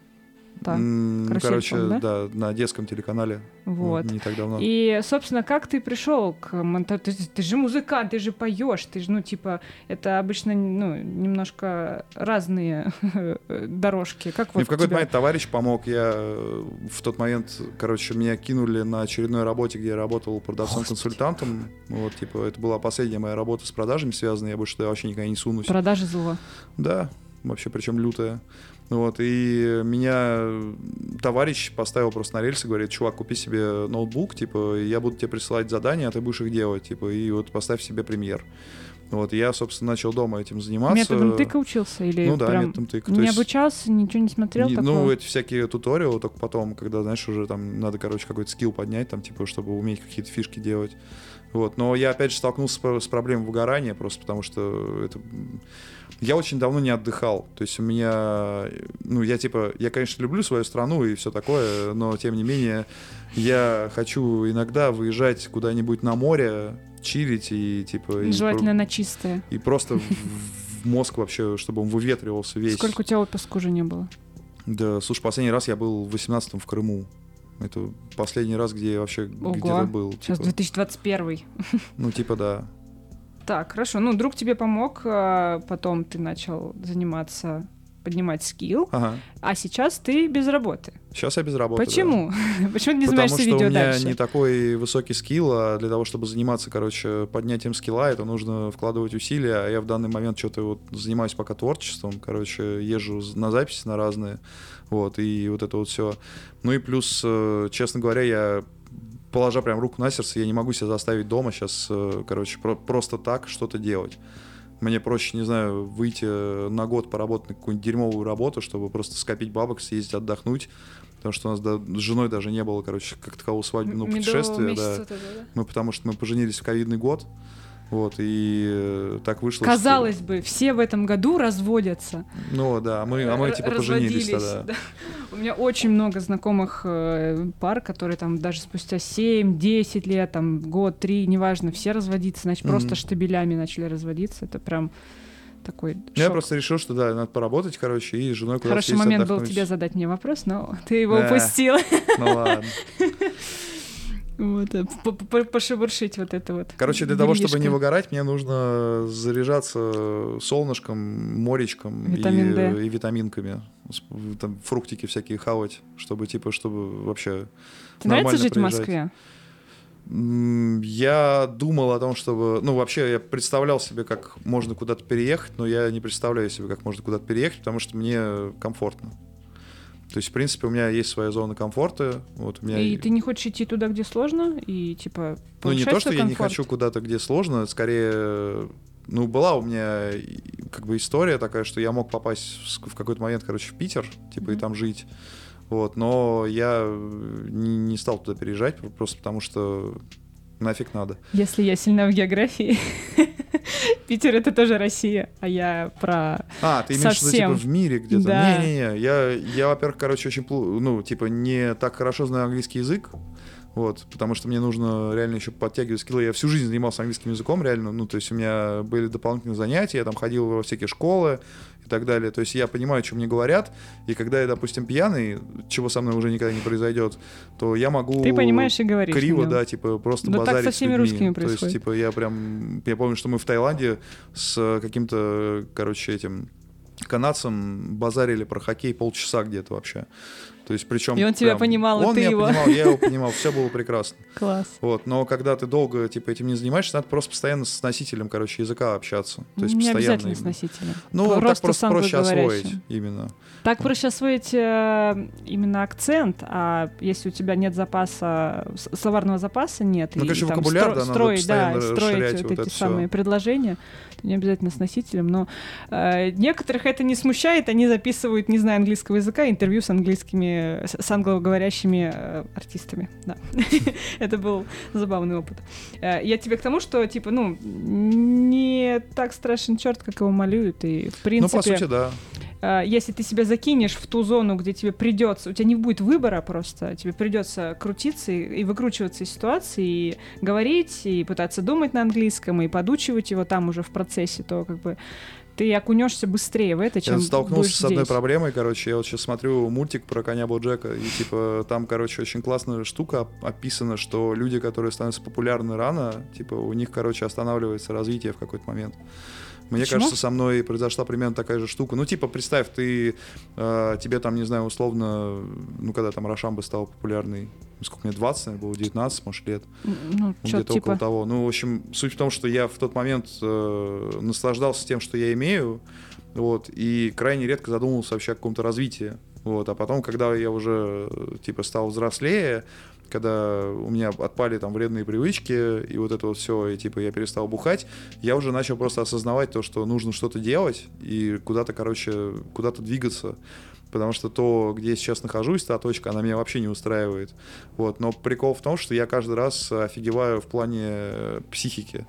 Так,
М, ну,
Карусель,
короче,
по-моему,
да? на детском телеканале.
вот.
Не так давно.
И, собственно, как ты пришел к монтажу? Ты, ты же музыкант, ты же поешь, ты же, ну, типа, это обычно, ну, немножко разные дорожки. Как
Мне
вот
в какой-то
тебя-
момент товарищ помог. Я э, в тот момент, короче, меня кинули на очередной работе, где я работал продавцом-консультантом. Вот, типа, это была последняя моя работа с продажами связанная. Я больше туда вообще никогда не сунусь.
Продажи зло.
Да, вообще причем лютая. Вот, и меня товарищ поставил просто на рельсы, говорит, чувак, купи себе ноутбук, типа, я буду тебе присылать задания, а ты будешь их делать, типа, и вот поставь себе премьер. Вот, я, собственно, начал дома этим заниматься.
Методом тыка учился или
Ну да,
прям
методом тыка.
Не
есть-
обучался, ничего не смотрел
Не-
такого?
ну, эти всякие туториалы только потом, когда, знаешь, уже там надо, короче, какой-то скилл поднять, там, типа, чтобы уметь какие-то фишки делать. Вот. Но я, опять же, столкнулся с проблемой выгорания, просто потому что это... Я очень давно не отдыхал. То есть у меня... Ну, я, типа... Я, конечно, люблю свою страну и все такое, но, тем не менее, я хочу иногда выезжать куда-нибудь на море, чилить и, типа... и
Желательно
про-
на чистое.
И просто в- мозг вообще, чтобы он выветривался весь.
Сколько у тебя отпуска уже не было?
Да, слушай, последний раз я был в 18-м в Крыму. Это последний раз, где я вообще где-то был.
Сейчас
типа.
2021.
Ну, типа, да.
Так, хорошо. Ну, друг тебе помог, а потом ты начал заниматься, поднимать скилл,
Ага.
а сейчас ты без работы.
Сейчас я без работы. да.
Почему? Почему ты не
Потому
занимаешься
что
видео
у меня
дальше?
не такой высокий скилл, а для того, чтобы заниматься, короче, поднятием скилла, это нужно вкладывать усилия. А я в данный момент что-то вот занимаюсь пока творчеством, короче, езжу на записи на разные, вот, и вот это вот все. Ну и плюс, э, честно говоря, я положа прям руку на сердце, я не могу себя заставить дома сейчас, короче, про- просто так что-то делать. Мне проще, не знаю, выйти на год поработать на какую-нибудь дерьмовую работу, чтобы просто скопить бабок, съездить отдохнуть. Потому что у нас да, с женой даже не было, короче, как такового свадебного путешествия. Да.
этого, да?
Мы потому что мы поженились в ковидный год. Вот, и э, так вышло, что-
Казалось бы, все в этом году разводятся.
Ну да, а мы, а мы типа поженились
разводились,
тогда.
да. У меня очень много знакомых э, пар, которые там даже спустя 7-10 лет, там год, три, неважно, все разводиться, значит, просто
Мгм.
штабелями начали разводиться. Это прям такой
Ну, Я
шок.
просто решил, что да, надо поработать, короче, и с женой куда-то
Хороший момент был тебе задать мне вопрос, но ты его
Да.
упустила.
Ну ладно.
Вот, э, по- по- пошебуршить вот это вот.
Короче, для того, чтобы не выгорать, мне нужно заряжаться солнышком, моречком и, и витаминками. Там фруктики всякие хавать, чтобы типа, чтобы вообще
Тебе нравится жить в
проезжать.
Москве?
Я думал о том, чтобы... Ну, вообще, я представлял себе, как можно куда-то переехать, но я не представляю себе, как можно куда-то переехать, потому что мне комфортно. То есть, в принципе, у меня есть своя зона комфорта. Вот у меня...
И ты не хочешь идти туда, где сложно, и типа
Ну, не то, что
свой
я не
комфорт?
хочу куда-то, где сложно, скорее... Ну, была у меня и- как бы история такая, что я мог попасть в какой-то момент, короче, в Питер, типа, и
Мгм.
там жить. Вот, но я не, не стал туда переезжать, про- просто потому что нафиг надо.
Если я сильна в географии, Питер — это тоже Россия, а я про...
А, ты имеешь в виду,
Совсем.
типа, в мире где-то?
Да.
Не-не-не, я, я, во-первых, короче, очень, ну, типа, не так хорошо знаю английский язык, вот, потому что мне нужно реально еще подтягивать скиллы. Я всю жизнь занимался английским языком, реально, ну, то есть у меня были дополнительные занятия, я там ходил во всякие школы и так далее. То есть я понимаю, что мне говорят, и когда я, допустим, пьяный, чего со мной уже никогда не произойдет, то я могу...
Ты понимаешь и говоришь.
Криво, да, типа просто
Да так
базарить
со
с
всеми
людьми.
русскими
То есть,
происходит.
типа, я прям... Я помню, что мы в Таиланде с каким-то, короче, этим канадцем базарили про хоккей полчаса где-то вообще. То есть причем...
И он тебя понимал, и
Он
ты
меня
его.
понимал, я его понимал, все было прекрасно.
Класс.
Вот, но когда ты долго, типа, этим не занимаешься, надо просто постоянно с носителем, короче, языка общаться. То есть
не
постоянно...
обязательно
именно.
с носителем.
Ну, так
Просто
просто
с
проще освоить, именно.
Так проще освоить э, именно акцент, а если у тебя нет запаса, словарного запаса нет,
Ну,
и
конечно,
там
вокабуляр,
стро-
да,
строить, да, строить вот
вот
эти самые предложения, не обязательно с носителем, но э, некоторых это не смущает, они записывают, не зная английского языка, интервью с английскими, с с англоговорящими э, артистами, да. Это был забавный опыт. Э, Я тебе к тому, что, типа, ну, не так страшен черт, как его малюют, и, в
Ну,
принципе...
по сути, да.
А, если ты себя закинешь в ту зону, где тебе придется, у тебя не будет выбора просто, тебе придется крутиться и, и выкручиваться из ситуации, и говорить, и пытаться думать на английском, и подучивать его там уже в процессе, то как бы ты окунешься быстрее в это, чем
Я столкнулся с одной
здесь.
проблемой, короче, я вот сейчас смотрю мультик про коня Боджека, и типа там, короче, очень классная штука оп- описана, что люди, которые становятся популярны рано, типа у них, короче, останавливается развитие в какой-то момент. Мне
Почему?
кажется, со мной произошла примерно такая же штука. Ну, типа, представь, ты, э, тебе там, не знаю, условно, ну, когда там Рошамба стал популярный, сколько мне, 20, наверное, было, 19, может, лет.
Ну,
Ну, где-то около
типа...
того. Ну, в общем, суть в том, что я в тот момент э, наслаждался тем, что я имею, вот, и крайне редко задумывался вообще о каком-то развитии. Вот, а потом, когда я уже, типа, стал взрослее, когда у меня отпали там вредные привычки, и вот это вот все, и типа я перестал бухать, я уже начал просто осознавать то, что нужно что-то делать и куда-то, короче, куда-то двигаться. Потому что то, где я сейчас нахожусь, та точка, она меня вообще не устраивает. Вот. Но прикол в том, что я каждый раз офигеваю в плане э, психики.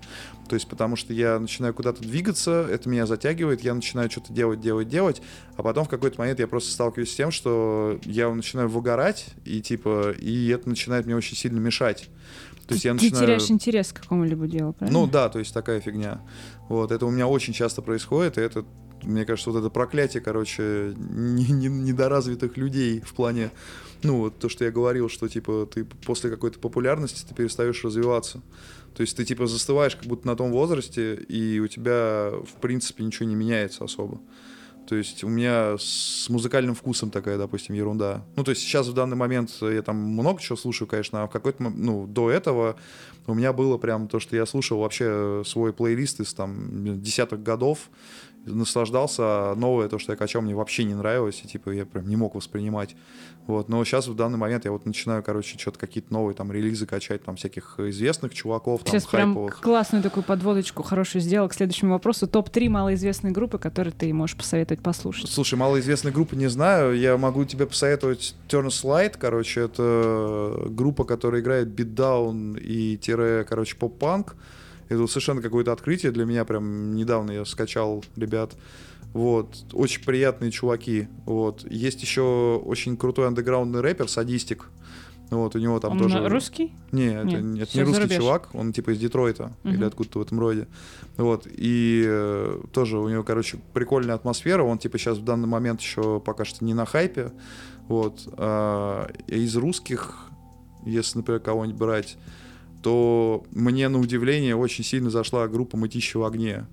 То есть потому что я начинаю куда-то двигаться, это меня затягивает, я начинаю что-то делать, делать, делать, а потом в какой-то момент я просто сталкиваюсь с тем, что я начинаю выгорать, и типа, и это начинает мне очень сильно мешать. То есть я
Ты
начинаю...
теряешь интерес к какому-либо делу, правильно?
Ну да, то есть такая фигня. Вот, это у меня очень часто происходит, и это, мне кажется, вот это проклятие, короче, не- не- недоразвитых людей в плане, ну, вот то, что я говорил, что, типа, ты после какой-то популярности ты перестаешь развиваться. То есть ты, типа, застываешь как будто на том возрасте, и у тебя, в принципе, ничего не меняется особо. То есть у меня с музыкальным вкусом такая, допустим, ерунда. Ну, то есть сейчас в данный момент я там много чего слушаю, конечно, а в какой-то, ну, до этого у меня было прям то, что я слушал вообще свой плейлист из там десятых годов, наслаждался, а новое, то, что я качал, мне вообще не нравилось, и типа я прям не мог воспринимать. Вот, но сейчас в данный момент я вот начинаю, короче, что-то какие-то новые там релизы качать, там всяких известных чуваков, там
Сейчас прям
хайповых.
классную такую подводочку хорошую сделал к следующему вопросу. Топ-3 малоизвестные группы, которые ты можешь посоветовать послушать.
Слушай, малоизвестной группы не знаю. Я могу тебе посоветовать Turn Slide, короче, это группа, которая играет битдаун и тире, короче, поп-панк. Это вот совершенно какое-то открытие для меня, прям недавно я скачал ребят. Вот, очень приятные чуваки. Вот. Есть еще очень крутой андеграундный рэпер, садистик. Вот, у него там
Он
тоже...
русский?
Не, это,
Нет,
это не русский
зарубеж.
чувак, он типа из Детройта или
Мгм.
откуда-то в этом роде. Вот, и э, тоже у него, короче, прикольная атмосфера, он типа сейчас в данный момент еще пока что не на хайпе. Вот, а, из русских, если, например, кого-нибудь брать, то мне на удивление очень сильно зашла группа «Мытищи в огне».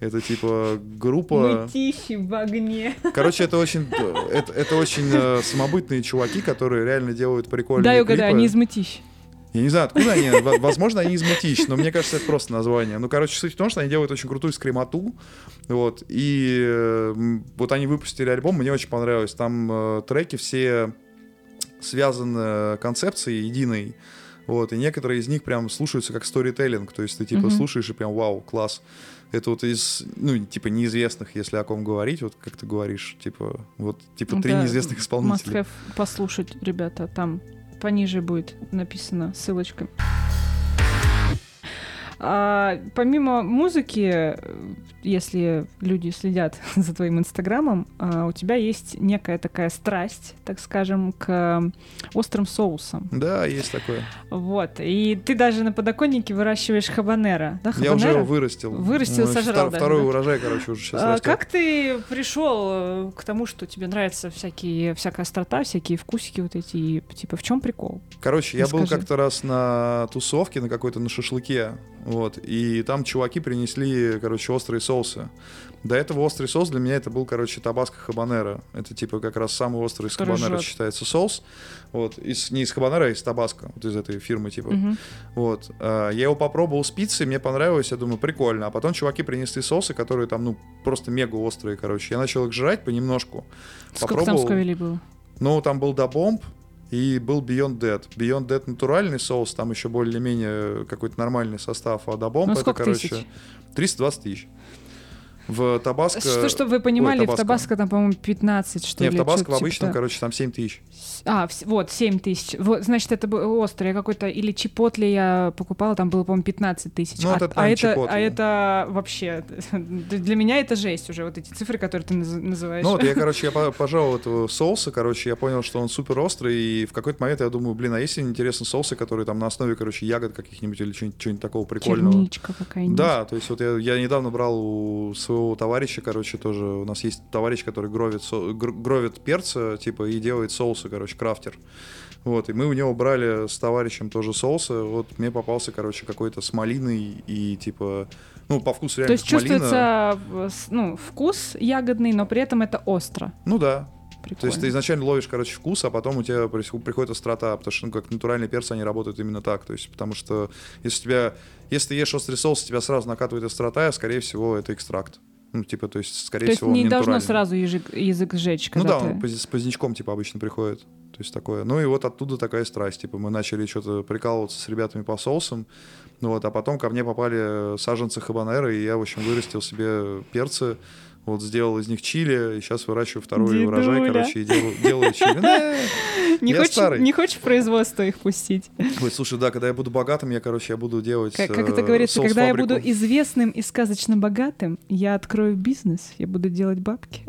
Это типа группа...
Мытищи в огне.
Короче, это очень, это, это очень э, самобытные чуваки, которые реально делают прикольные
Дай угадаю,
клипы.
они из Мытищ.
Я не знаю, откуда они. Во- Возможно, они из Мытищ, но мне кажется, это просто название. Ну, короче, суть в том, что они делают очень крутую скримоту. Вот. И э, вот они выпустили альбом, мне очень понравилось. Там э, треки все связаны концепцией единой. Вот, и некоторые из них прям слушаются как сторителлинг, то есть ты типа
Мгм.
слушаешь и прям вау, класс. Это вот из, ну, типа неизвестных, если о ком говорить, вот как ты говоришь, типа, вот, типа три
Это
неизвестных исполнителя.
Must послушать, ребята, там пониже будет написано ссылочка. А, помимо музыки, э, если люди следят за твоим инстаграмом, а, у тебя есть некая такая страсть, так скажем, к острым соусам.
Да, есть такое.
Вот. И ты даже на подоконнике выращиваешь хабанера. Да,
Я уже
хабанера?
его вырастил.
Вырастил,
Ну,
сожрал
втор-
даже,
Второй
да?
урожай, короче, уже сейчас
А
растет.
как ты пришел к тому, что тебе нравятся всякие, всякая острота, всякие вкусики вот эти? и, Типа, в чем прикол?
Короче, я был
Расскажи.
как-то раз на тусовке, на какой-то на шашлыке, вот, и там чуваки принесли, короче, острые соусы. До этого острый соус для меня это был, короче, табаско хабанера. Это типа как раз самый острый из хабанера считается соус. Вот, из, не из хабанера, а из табаско, вот из этой фирмы типа.
Мгм.
Вот. а, Я его попробовал с пиццей, мне понравилось, я думаю, прикольно. А потом чуваки принесли соусы, которые там, ну, просто мега острые, короче. Я начал их жрать понемножку.
Сколько там
Попробовал.
сковелей было?
Ну, там был Dabomb и был Beyond Dead. Beyond Dead натуральный соус, там еще более-менее какой-то нормальный состав, а Dabomb
Ну,
это, короче,
тысяч?
320 тысяч. В Табаско...
Что, чтобы вы понимали,
Ой,
в Табаско там, по-моему, 15, что
Не,
ли.
в Табаско в
типа
обычном,
того.
короче, там 7 тысяч.
А, вот, 7 тысяч. Вот, значит, это был острый. Я какой-то... Или чипотли я покупала, там было, по-моему, 15 тысяч.
Ну,
а,
это
а это, а это вообще... Для меня это жесть уже, вот эти цифры, которые ты наз- называешь.
Ну вот я, короче, я по- пожал этого соуса, короче, я понял, что он супер острый, и в какой-то момент я думаю, блин, а если интересно соусы, которые там на основе, короче, ягод каких-нибудь или чего-нибудь такого прикольного?
Черничка какая-нибудь.
Да, то есть вот я, я недавно брал у своего товарища, короче, тоже у нас есть товарищ, который гровит, со- гр- гровит перца, типа, и делает соусы, короче, крафтер. Вот, и мы у него брали с товарищем тоже соусы, вот мне попался, короче, какой-то с малиной и, типа, ну, по вкусу
То
реально
есть
как малина.
чувствуется э, ну, вкус ягодный, но при этом это остро.
Ну да,
Прикольно.
то есть ты изначально ловишь, короче, вкус, а потом у тебя приходит острота, потому что, ну, как натуральные перцы, они работают именно так, то есть, потому что если у тебя, если ты ешь острый соус, тебя сразу накатывает острота, скорее всего, это экстракт. Ну, типа, то есть, скорее
То есть
всего,
не должно сразу язык, язык сжечь,
Ну да,
ты...
он с позднячком, типа, обычно приходит. То есть такое. Ну и вот оттуда такая страсть. Типа, мы начали что-то прикалываться с ребятами по соусам. Ну вот, а потом ко мне попали саженцы хабанера, и я, в общем, вырастил себе перцы, вот сделал из них чили, и сейчас выращиваю второй
Дедуля.
урожай, короче, и делаю, делаю чили. Да.
Не
я
хочешь,
старый.
не хочешь производство их пустить?
Ой, слушай, да, когда я буду богатым, я, короче, я буду делать
Как, как это
э,
говорится, когда я буду известным и сказочно богатым, я открою бизнес, я буду делать бабки.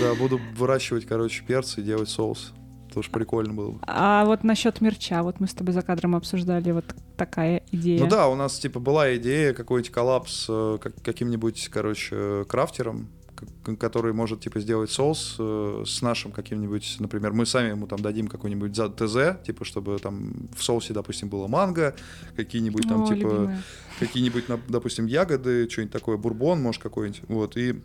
Да, буду выращивать, короче, перцы и делать соус. Тоже прикольно было бы.
А вот насчет мерча, вот мы с тобой за кадром обсуждали вот такая идея.
Ну да, у нас типа была идея какой-нибудь коллапс э, как- каким-нибудь, короче, крафтером, который может типа сделать соус э, с нашим каким-нибудь, например, мы сами ему там дадим какой-нибудь ТЗ, типа чтобы там в соусе, допустим, было манго, какие-нибудь там
О,
типа
любимая.
какие-нибудь, допустим, ягоды, что-нибудь такое, бурбон, может какой-нибудь, вот и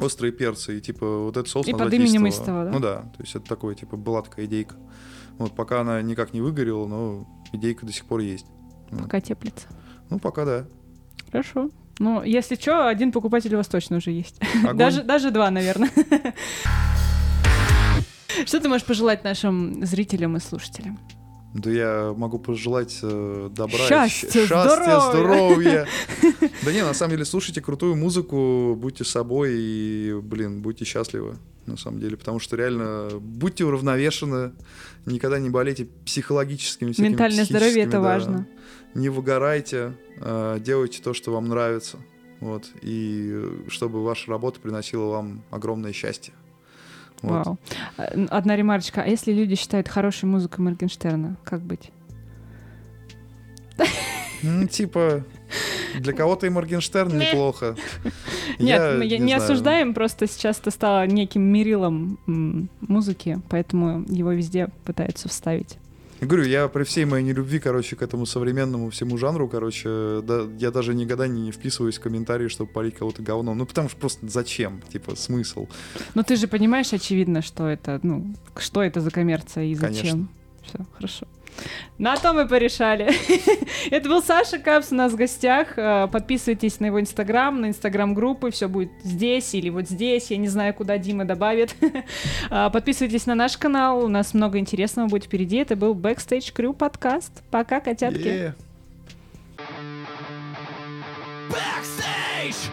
острые перцы и типа вот этот соус
И под именем.
Истово,
да?
Ну да, то есть это такое типа была такая идейка. Вот пока она никак не выгорела, но идейка до сих пор есть.
Пока теплится.
Ну пока да.
Хорошо. Ну, если что, один покупатель у вас точно уже есть.
Огонь.
Даже, даже два, наверное. Что ты можешь пожелать нашим зрителям и слушателям?
Да я могу пожелать э, добра,
Счастья,
счастья,
здоровья.
здоровья. Да не, на самом деле, слушайте крутую музыку, будьте собой и, блин, будьте счастливы. на самом деле, потому что реально будьте уравновешены, никогда не болейте психологическими
Ментальное здоровье — это
да.
важно.
Не выгорайте, а, делайте то, что вам нравится, вот, и э, чтобы ваша работа приносила вам огромное счастье. Вот.
Вау. А, Одна ремарочка. А если люди считают хорошей музыкой Моргенштерна, как быть?
Ну, типа, для кого-то и Моргенштерн неплохо.
Нет,
Я
мы не,
знаю.
осуждаем, просто сейчас это стало неким мерилом музыки, поэтому его везде пытаются вставить.
Я говорю, я при всей моей нелюбви, короче, к этому современному всему жанру, короче, да, я даже никогда не вписываюсь в комментарии, чтобы полить кого-то говном. Ну, потому что просто зачем? Типа, смысл?
Но ты же понимаешь, очевидно, что это, ну, что это за коммерция и зачем.
Конечно.
Все, хорошо. На то мы порешали. Это был Саша Капс у нас в гостях. Э, Подписывайтесь на его инстаграм, на инстаграм-группы. Все будет здесь или вот здесь. Я не знаю, куда Дима добавит. А, Подписывайтесь на наш канал. У нас много интересного будет впереди. Это был Backstage Crew подкаст. Пока, котятки.
Е.
Backstage!